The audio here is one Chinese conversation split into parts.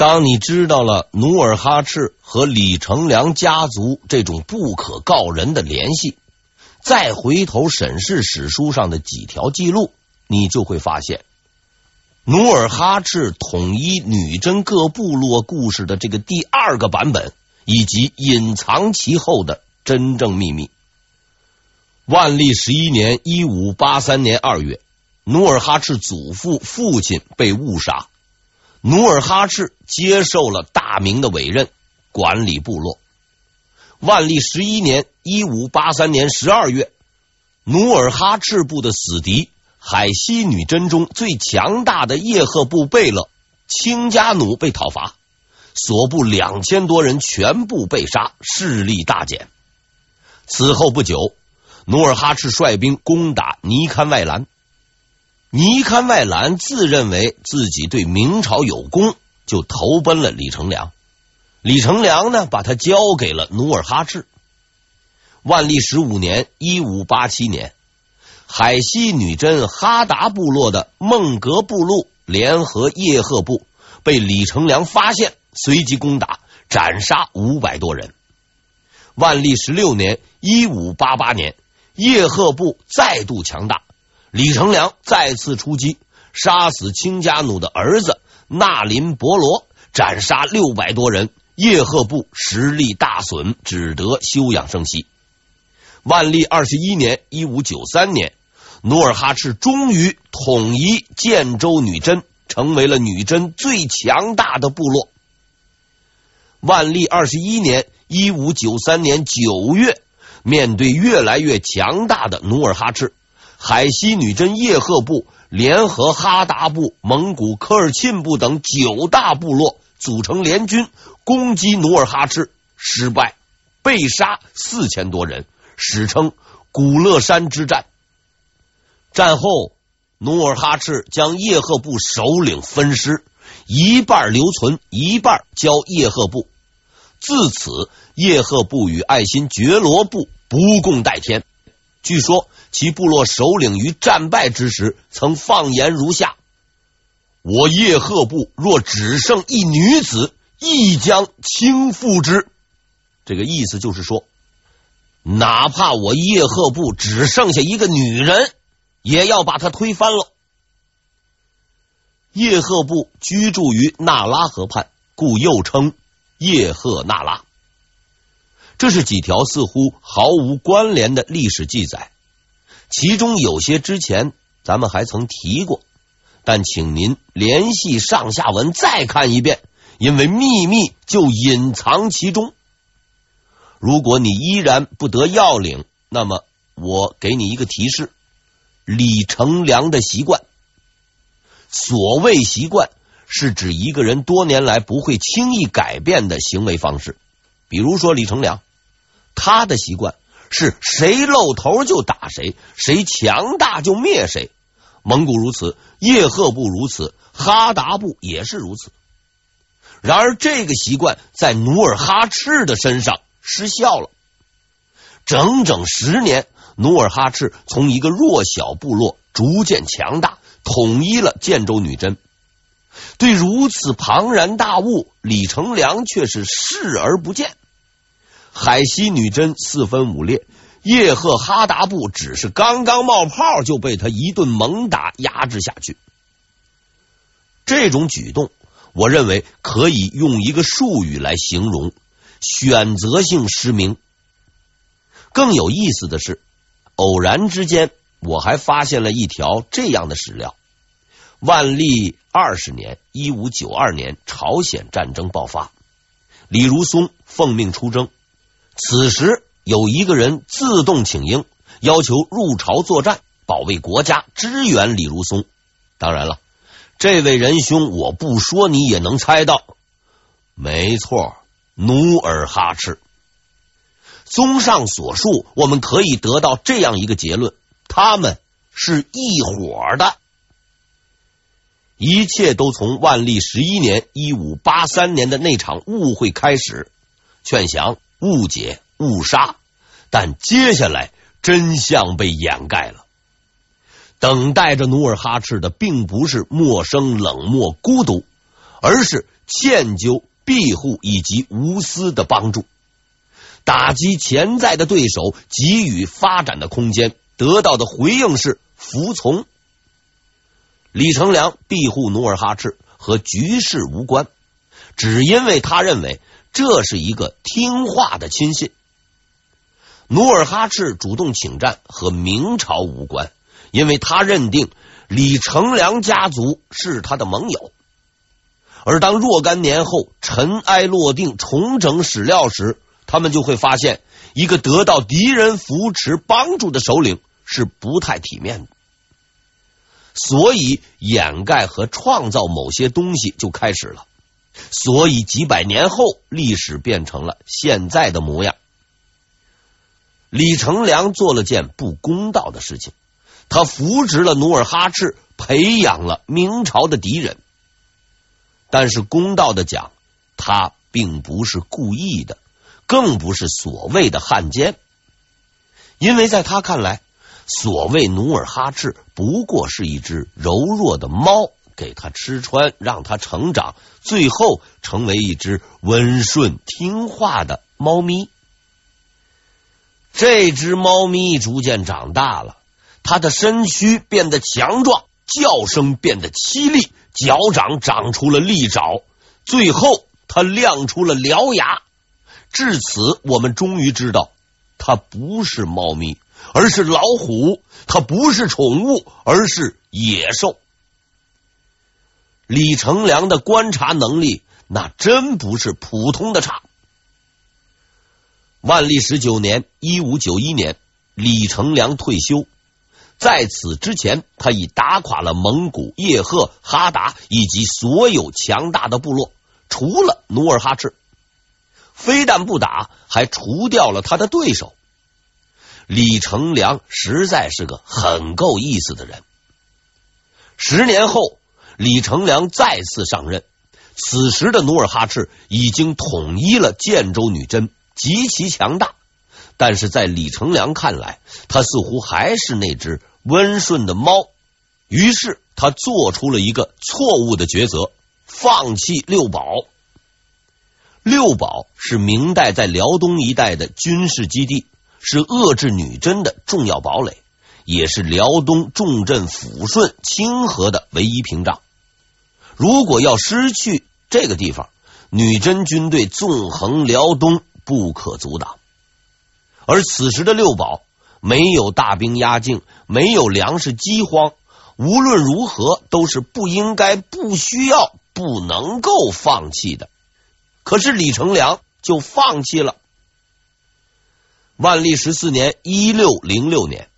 当你知道了努尔哈赤和李成梁家族这种不可告人的联系，再回头审视史书上的几条记录，你就会发现，努尔哈赤统一女真各部落故事的这个第二个版本，以及隐藏其后的真正秘密。万历十一年（一五八三年二月），努尔哈赤祖父、父亲被误杀。努尔哈赤接受了大明的委任，管理部落。万历十一年（一五八三年十二月），努尔哈赤部的死敌海西女真中最强大的叶赫部贝勒亲家奴被讨伐，所部两千多人全部被杀，势力大减。此后不久，努尔哈赤率兵攻打尼堪外兰。尼堪外兰自认为自己对明朝有功，就投奔了李成梁。李成梁呢，把他交给了努尔哈赤。万历十五年（一五八七年），海西女真哈达部落的孟格部落联合叶赫部，被李成梁发现，随即攻打，斩杀五百多人。万历十六年（一五八八年），叶赫部再度强大。李成梁再次出击，杀死亲家奴的儿子纳林伯罗，斩杀六百多人。叶赫部实力大损，只得休养生息。万历二十一年（一五九三年），努尔哈赤终于统一建州女真，成为了女真最强大的部落。万历二十一年（一五九三年）九月，面对越来越强大的努尔哈赤。海西女真叶赫部联合哈达部、蒙古科尔沁部等九大部落组成联军攻击努尔哈赤，失败，被杀四千多人，史称古勒山之战。战后，努尔哈赤将叶赫部首领分尸，一半留存，一半交叶赫部。自此，叶赫部与爱新觉罗部不共戴天。据说。其部落首领于战败之时，曾放言如下：“我叶赫部若只剩一女子，亦将倾覆之。”这个意思就是说，哪怕我叶赫部只剩下一个女人，也要把她推翻了。叶赫部居住于那拉河畔，故又称叶赫那拉。这是几条似乎毫无关联的历史记载。其中有些之前咱们还曾提过，但请您联系上下文再看一遍，因为秘密就隐藏其中。如果你依然不得要领，那么我给你一个提示：李成梁的习惯。所谓习惯，是指一个人多年来不会轻易改变的行为方式。比如说李成梁，他的习惯。是谁露头就打谁，谁强大就灭谁。蒙古如此，叶赫部如此，哈达部也是如此。然而，这个习惯在努尔哈赤的身上失效了。整整十年，努尔哈赤从一个弱小部落逐渐强大，统一了建州女真。对如此庞然大物，李成梁却是视而不见。海西女真四分五裂，叶赫哈达部只是刚刚冒泡，就被他一顿猛打压制下去。这种举动，我认为可以用一个术语来形容：选择性失明。更有意思的是，偶然之间，我还发现了一条这样的史料：万历二十年（一五九二年），朝鲜战争爆发，李如松奉命出征。此时有一个人自动请缨，要求入朝作战，保卫国家，支援李如松。当然了，这位仁兄我不说你也能猜到，没错，努尔哈赤。综上所述，我们可以得到这样一个结论：他们是一伙的。一切都从万历十一年（一五八三年）的那场误会开始，劝降。误解、误杀，但接下来真相被掩盖了。等待着努尔哈赤的，并不是陌生、冷漠、孤独，而是歉疚、庇护以及无私的帮助，打击潜在的对手，给予发展的空间，得到的回应是服从。李成梁庇护努尔哈赤和局势无关，只因为他认为这是一个听话的亲信。努尔哈赤主动请战和明朝无关，因为他认定李成梁家族是他的盟友。而当若干年后尘埃落定，重整史料时，他们就会发现，一个得到敌人扶持帮助的首领是不太体面的。所以，掩盖和创造某些东西就开始了。所以，几百年后，历史变成了现在的模样。李成梁做了件不公道的事情，他扶植了努尔哈赤，培养了明朝的敌人。但是，公道的讲，他并不是故意的，更不是所谓的汉奸，因为在他看来，所谓努尔哈赤不过是一只柔弱的猫，给他吃穿，让他成长，最后成为一只温顺听话的猫咪。这只猫咪逐渐长大了，它的身躯变得强壮，叫声变得凄厉，脚掌长出了利爪，最后它亮出了獠牙。至此，我们终于知道，它不是猫咪，而是老虎；它不是宠物，而是野兽。李成梁的观察能力，那真不是普通的差。万历十九年（一五九一年），李成梁退休。在此之前，他已打垮了蒙古、叶赫、哈达以及所有强大的部落，除了努尔哈赤。非但不打，还除掉了他的对手。李成梁实在是个很够意思的人。十年后，李成梁再次上任，此时的努尔哈赤已经统一了建州女真。极其强大，但是在李成梁看来，他似乎还是那只温顺的猫。于是他做出了一个错误的抉择，放弃六堡。六堡是明代在辽东一带的军事基地，是遏制女真的重要堡垒，也是辽东重镇抚顺、清河的唯一屏障。如果要失去这个地方，女真军队纵横辽东。不可阻挡，而此时的六堡没有大兵压境，没有粮食饥荒，无论如何都是不应该、不需要、不能够放弃的。可是李成梁就放弃了。万历十四年（一六零六年），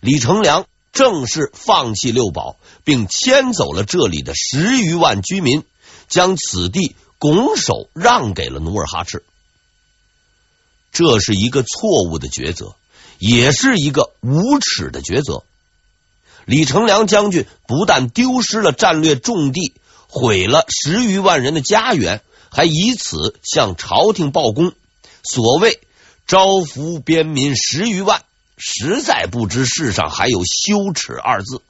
李成梁正式放弃六堡，并迁走了这里的十余万居民，将此地拱手让给了努尔哈赤。这是一个错误的抉择，也是一个无耻的抉择。李成梁将军不但丢失了战略重地，毁了十余万人的家园，还以此向朝廷报功。所谓招服边民十余万，实在不知世上还有羞耻二字。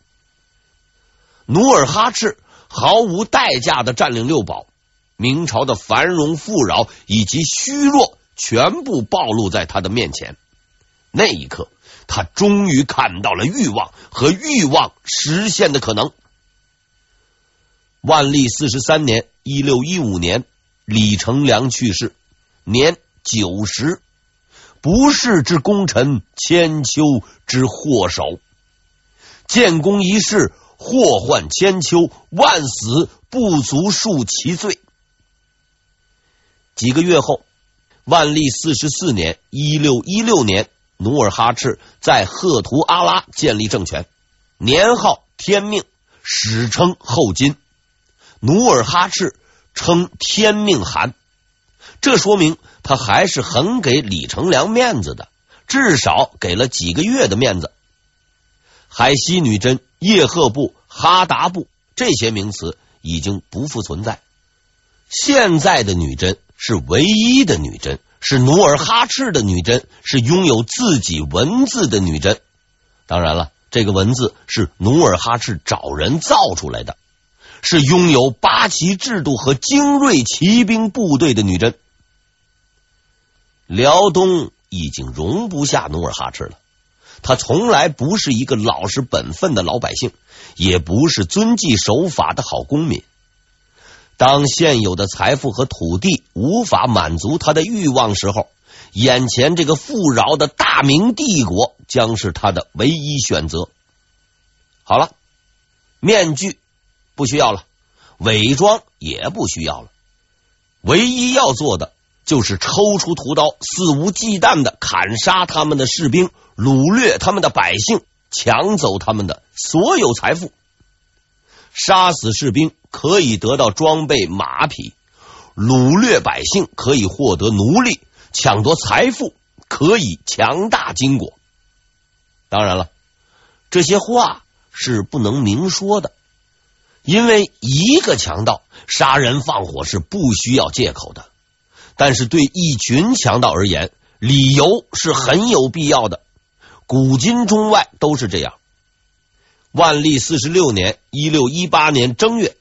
努尔哈赤毫无代价的占领六堡，明朝的繁荣富饶以及虚弱。全部暴露在他的面前。那一刻，他终于看到了欲望和欲望实现的可能。万历四十三年（一六一五年），李成梁去世，年九十。不世之功臣，千秋之祸首。建功一世，祸患千秋，万死不足数其罪。几个月后。万历四十四年（一六一六年），努尔哈赤在赫图阿拉建立政权，年号天命，史称后金。努尔哈赤称天命汗，这说明他还是很给李成梁面子的，至少给了几个月的面子。海西女真、叶赫部、哈达部这些名词已经不复存在，现在的女真。是唯一的女真，是努尔哈赤的女真，是拥有自己文字的女真。当然了，这个文字是努尔哈赤找人造出来的。是拥有八旗制度和精锐骑兵部队的女真。辽东已经容不下努尔哈赤了。他从来不是一个老实本分的老百姓，也不是遵纪守法的好公民。当现有的财富和土地无法满足他的欲望时候，眼前这个富饶的大明帝国将是他的唯一选择。好了，面具不需要了，伪装也不需要了，唯一要做的就是抽出屠刀，肆无忌惮的砍杀他们的士兵。掳掠他们的百姓，抢走他们的所有财富。杀死士兵可以得到装备马匹，掳掠百姓可以获得奴隶，抢夺财富可以强大金国。当然了，这些话是不能明说的，因为一个强盗杀人放火是不需要借口的。但是对一群强盗而言，理由是很有必要的。古今中外都是这样。万历四十六年（一六一八年）正月，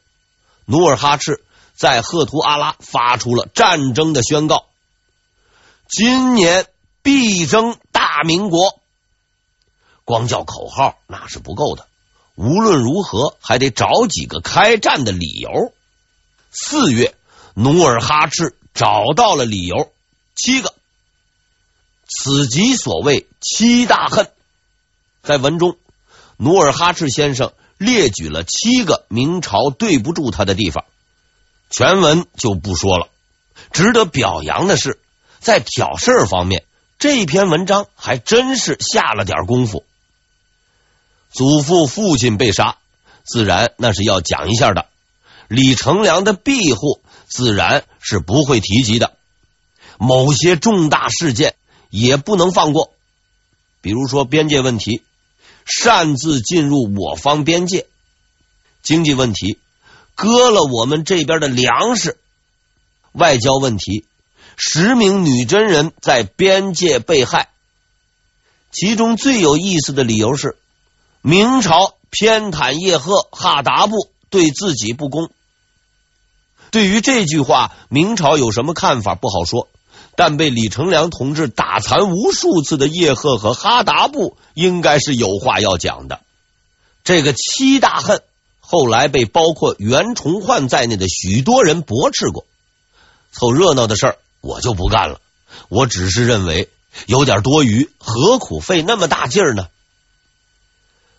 努尔哈赤在赫图阿拉发出了战争的宣告：今年必争大明国。光叫口号那是不够的，无论如何还得找几个开战的理由。四月，努尔哈赤找到了理由，七个。此即所谓七大恨。在文中，努尔哈赤先生列举了七个明朝对不住他的地方，全文就不说了。值得表扬的是，在挑事儿方面，这篇文章还真是下了点功夫。祖父父亲被杀，自然那是要讲一下的。李成梁的庇护，自然是不会提及的。某些重大事件。也不能放过，比如说边界问题，擅自进入我方边界；经济问题，割了我们这边的粮食；外交问题，十名女真人在边界被害。其中最有意思的理由是，明朝偏袒叶赫哈达部，对自己不公。对于这句话，明朝有什么看法？不好说。但被李成梁同志打残无数次的叶赫和哈达部，应该是有话要讲的。这个七大恨后来被包括袁崇焕在内的许多人驳斥过。凑热闹的事儿我就不干了，我只是认为有点多余，何苦费那么大劲儿呢？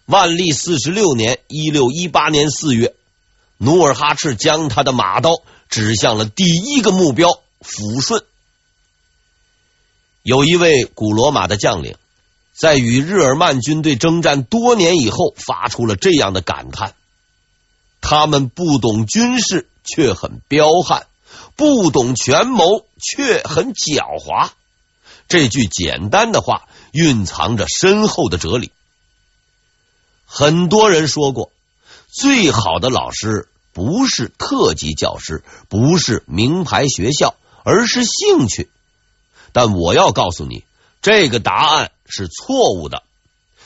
万历四十六年（一六一八年四月），努尔哈赤将他的马刀指向了第一个目标——抚顺。有一位古罗马的将领，在与日耳曼军队征战多年以后，发出了这样的感叹：他们不懂军事，却很彪悍；不懂权谋，却很狡猾。这句简单的话，蕴藏着深厚的哲理。很多人说过，最好的老师不是特级教师，不是名牌学校，而是兴趣。但我要告诉你，这个答案是错误的。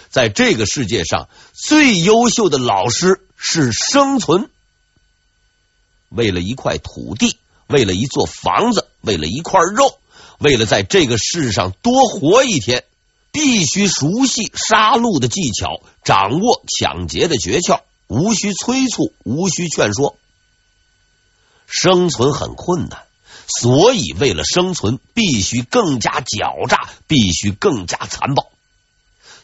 在这个世界上，最优秀的老师是生存。为了一块土地，为了一座房子，为了一块肉，为了在这个世上多活一天，必须熟悉杀戮的技巧，掌握抢劫的诀窍，无需催促，无需劝说。生存很困难。所以，为了生存，必须更加狡诈，必须更加残暴。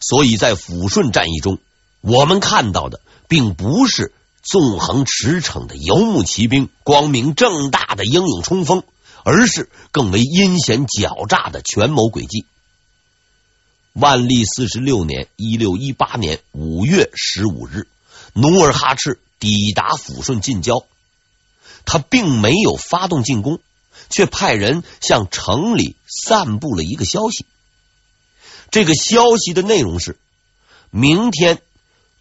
所以在抚顺战役中，我们看到的并不是纵横驰骋的游牧骑兵、光明正大的英勇冲锋，而是更为阴险狡诈的权谋诡计。万历四十六年（一六一八年）五月十五日，努尔哈赤抵达抚顺近郊，他并没有发动进攻。却派人向城里散布了一个消息。这个消息的内容是：明天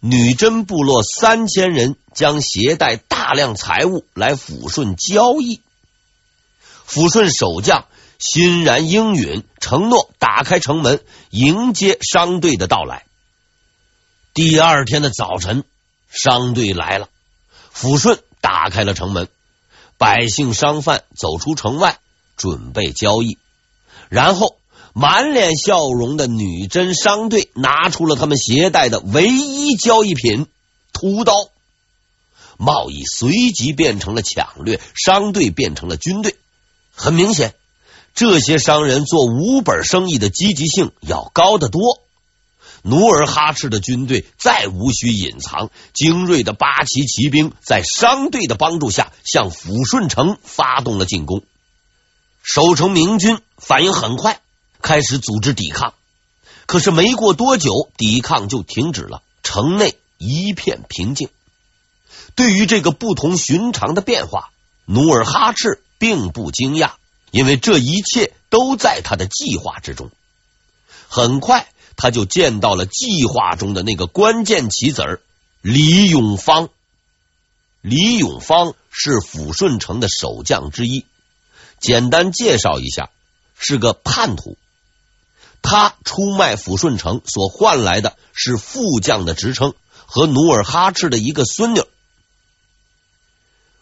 女真部落三千人将携带大量财物来抚顺交易。抚顺守将欣然应允，承诺打开城门迎接商队的到来。第二天的早晨，商队来了，抚顺打开了城门，百姓商贩走出城外，准备交易。然后，满脸笑容的女真商队拿出了他们携带的唯一交易品——屠刀。贸易随即变成了抢掠，商队变成了军队。很明显，这些商人做无本生意的积极性要高得多。努尔哈赤的军队再无需隐藏，精锐的八旗骑兵在商队的帮助下向抚顺城发动了进攻。守城明军反应很快，开始组织抵抗。可是没过多久，抵抗就停止了，城内一片平静。对于这个不同寻常的变化，努尔哈赤并不惊讶，因为这一切都在他的计划之中。很快，他就见到了计划中的那个关键棋子儿李永芳。李永芳是抚顺城的守将之一，简单介绍一下，是个叛徒。他出卖抚顺城所换来的是副将的职称和努尔哈赤的一个孙女。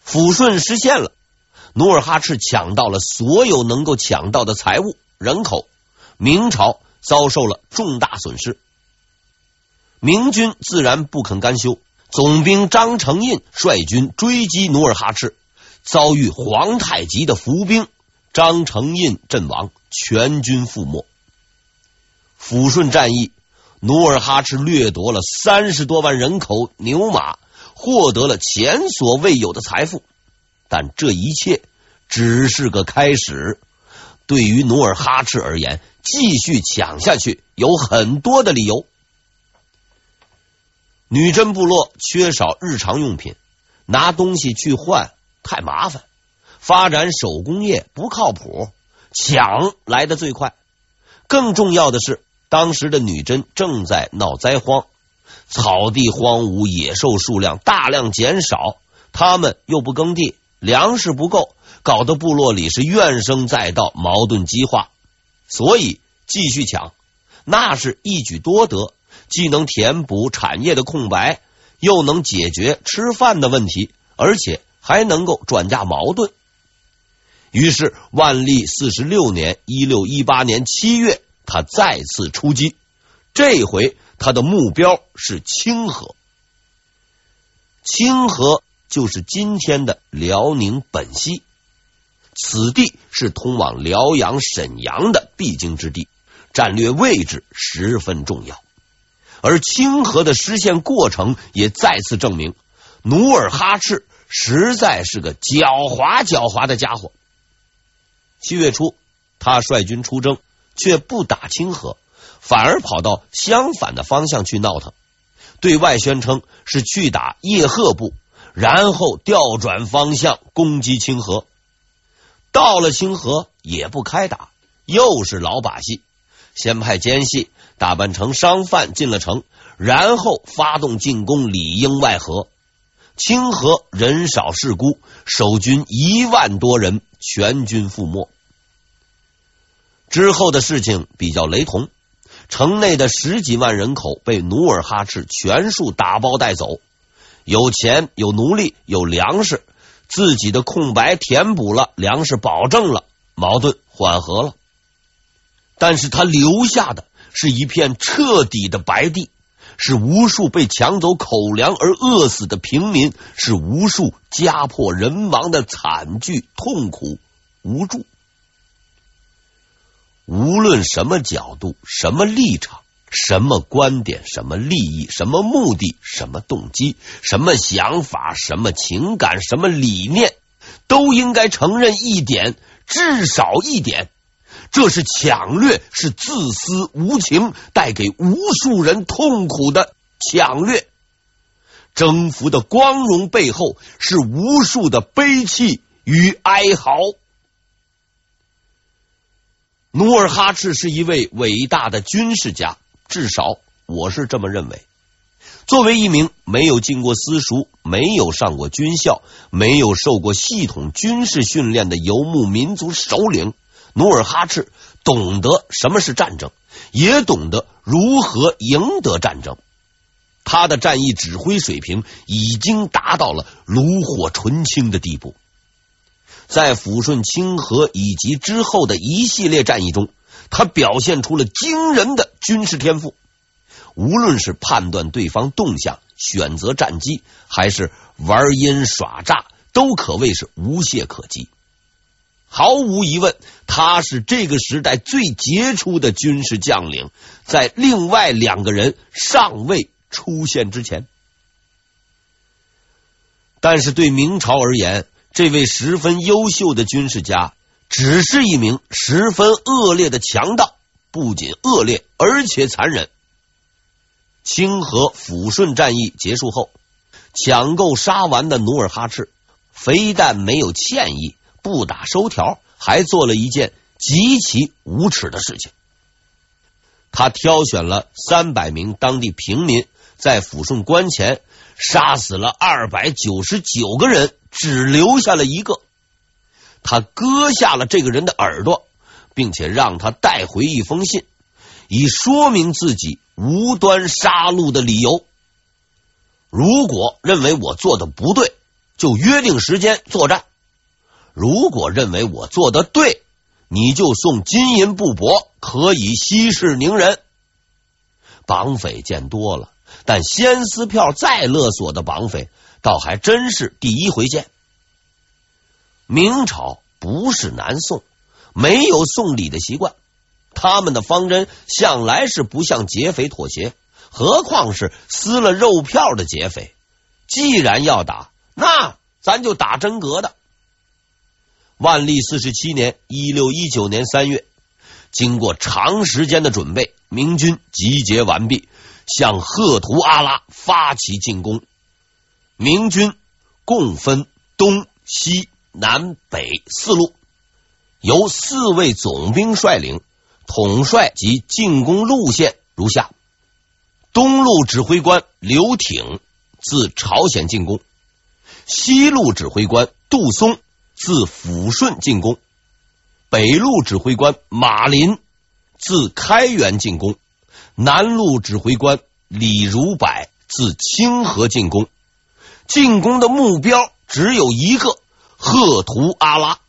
抚顺失陷了，努尔哈赤抢到了所有能够抢到的财物、人口，明朝遭受了重大损失。明军自然不肯甘休，总兵张承胤率军追击努尔哈赤，遭遇皇太极的伏兵，张承胤阵亡，全军覆没。抚顺战役，努尔哈赤掠夺了三十多万人口、牛马。获得了前所未有的财富，但这一切只是个开始。对于努尔哈赤而言，继续抢下去有很多的理由。女真部落缺少日常用品，拿东西去换太麻烦；发展手工业不靠谱，抢来的最快。更重要的是，当时的女真正在闹灾荒。草地荒芜，野兽数量大量减少，他们又不耕地，粮食不够，搞得部落里是怨声载道，矛盾激化。所以继续抢，那是一举多得，既能填补产业的空白，又能解决吃饭的问题，而且还能够转嫁矛盾。于是万历四十六年（一六一八年）七月，他再次出击，这回。他的目标是清河，清河就是今天的辽宁本溪，此地是通往辽阳、沈阳的必经之地，战略位置十分重要。而清河的失陷过程也再次证明，努尔哈赤实在是个狡猾狡猾的家伙。七月初，他率军出征，却不打清河。反而跑到相反的方向去闹腾，对外宣称是去打叶赫部，然后调转方向攻击清河。到了清河也不开打，又是老把戏，先派奸细打扮成商贩进了城，然后发动进攻，里应外合。清河人少势孤，守军一万多人，全军覆没。之后的事情比较雷同。城内的十几万人口被努尔哈赤全数打包带走，有钱有奴隶有粮食，自己的空白填补了，粮食保证了，矛盾缓和了。但是他留下的是一片彻底的白地，是无数被抢走口粮而饿死的平民，是无数家破人亡的惨剧、痛苦、无助。无论什么角度、什么立场、什么观点、什么利益、什么目的、什么动机、什么想法、什么情感、什么理念，都应该承认一点，至少一点，这是抢掠，是自私无情，带给无数人痛苦的抢掠。征服的光荣背后，是无数的悲泣与哀嚎。努尔哈赤是一位伟大的军事家，至少我是这么认为。作为一名没有进过私塾、没有上过军校、没有受过系统军事训练的游牧民族首领，努尔哈赤懂得什么是战争，也懂得如何赢得战争。他的战役指挥水平已经达到了炉火纯青的地步。在抚顺清河以及之后的一系列战役中，他表现出了惊人的军事天赋。无论是判断对方动向、选择战机，还是玩阴耍诈，都可谓是无懈可击。毫无疑问，他是这个时代最杰出的军事将领。在另外两个人尚未出现之前，但是对明朝而言，这位十分优秀的军事家只是一名十分恶劣的强盗，不仅恶劣，而且残忍。清河抚顺战役结束后，抢购杀完的努尔哈赤非但没有歉意。不打收条，还做了一件极其无耻的事情。他挑选了三百名当地平民，在抚顺关前杀死了二百九十九个人，只留下了一个。他割下了这个人的耳朵，并且让他带回一封信，以说明自己无端杀戮的理由。如果认为我做的不对，就约定时间作战。如果认为我做的对，你就送金银布帛，可以息事宁人。绑匪见多了，但先撕票再勒索的绑匪，倒还真是第一回见。明朝不是南宋，没有送礼的习惯，他们的方针向来是不向劫匪妥协，何况是撕了肉票的劫匪。既然要打，那咱就打真格的。万历四十七年（一六一九年三月），经过长时间的准备，明军集结完毕，向赫图阿拉发起进攻。明军共分东西南北四路，由四位总兵率领，统帅及进攻路线如下：东路指挥官刘挺自朝鲜进攻，西路指挥官杜松。自抚顺进攻，北路指挥官马林自开原进攻，南路指挥官李如柏自清河进攻。进攻的目标只有一个：赫图阿拉。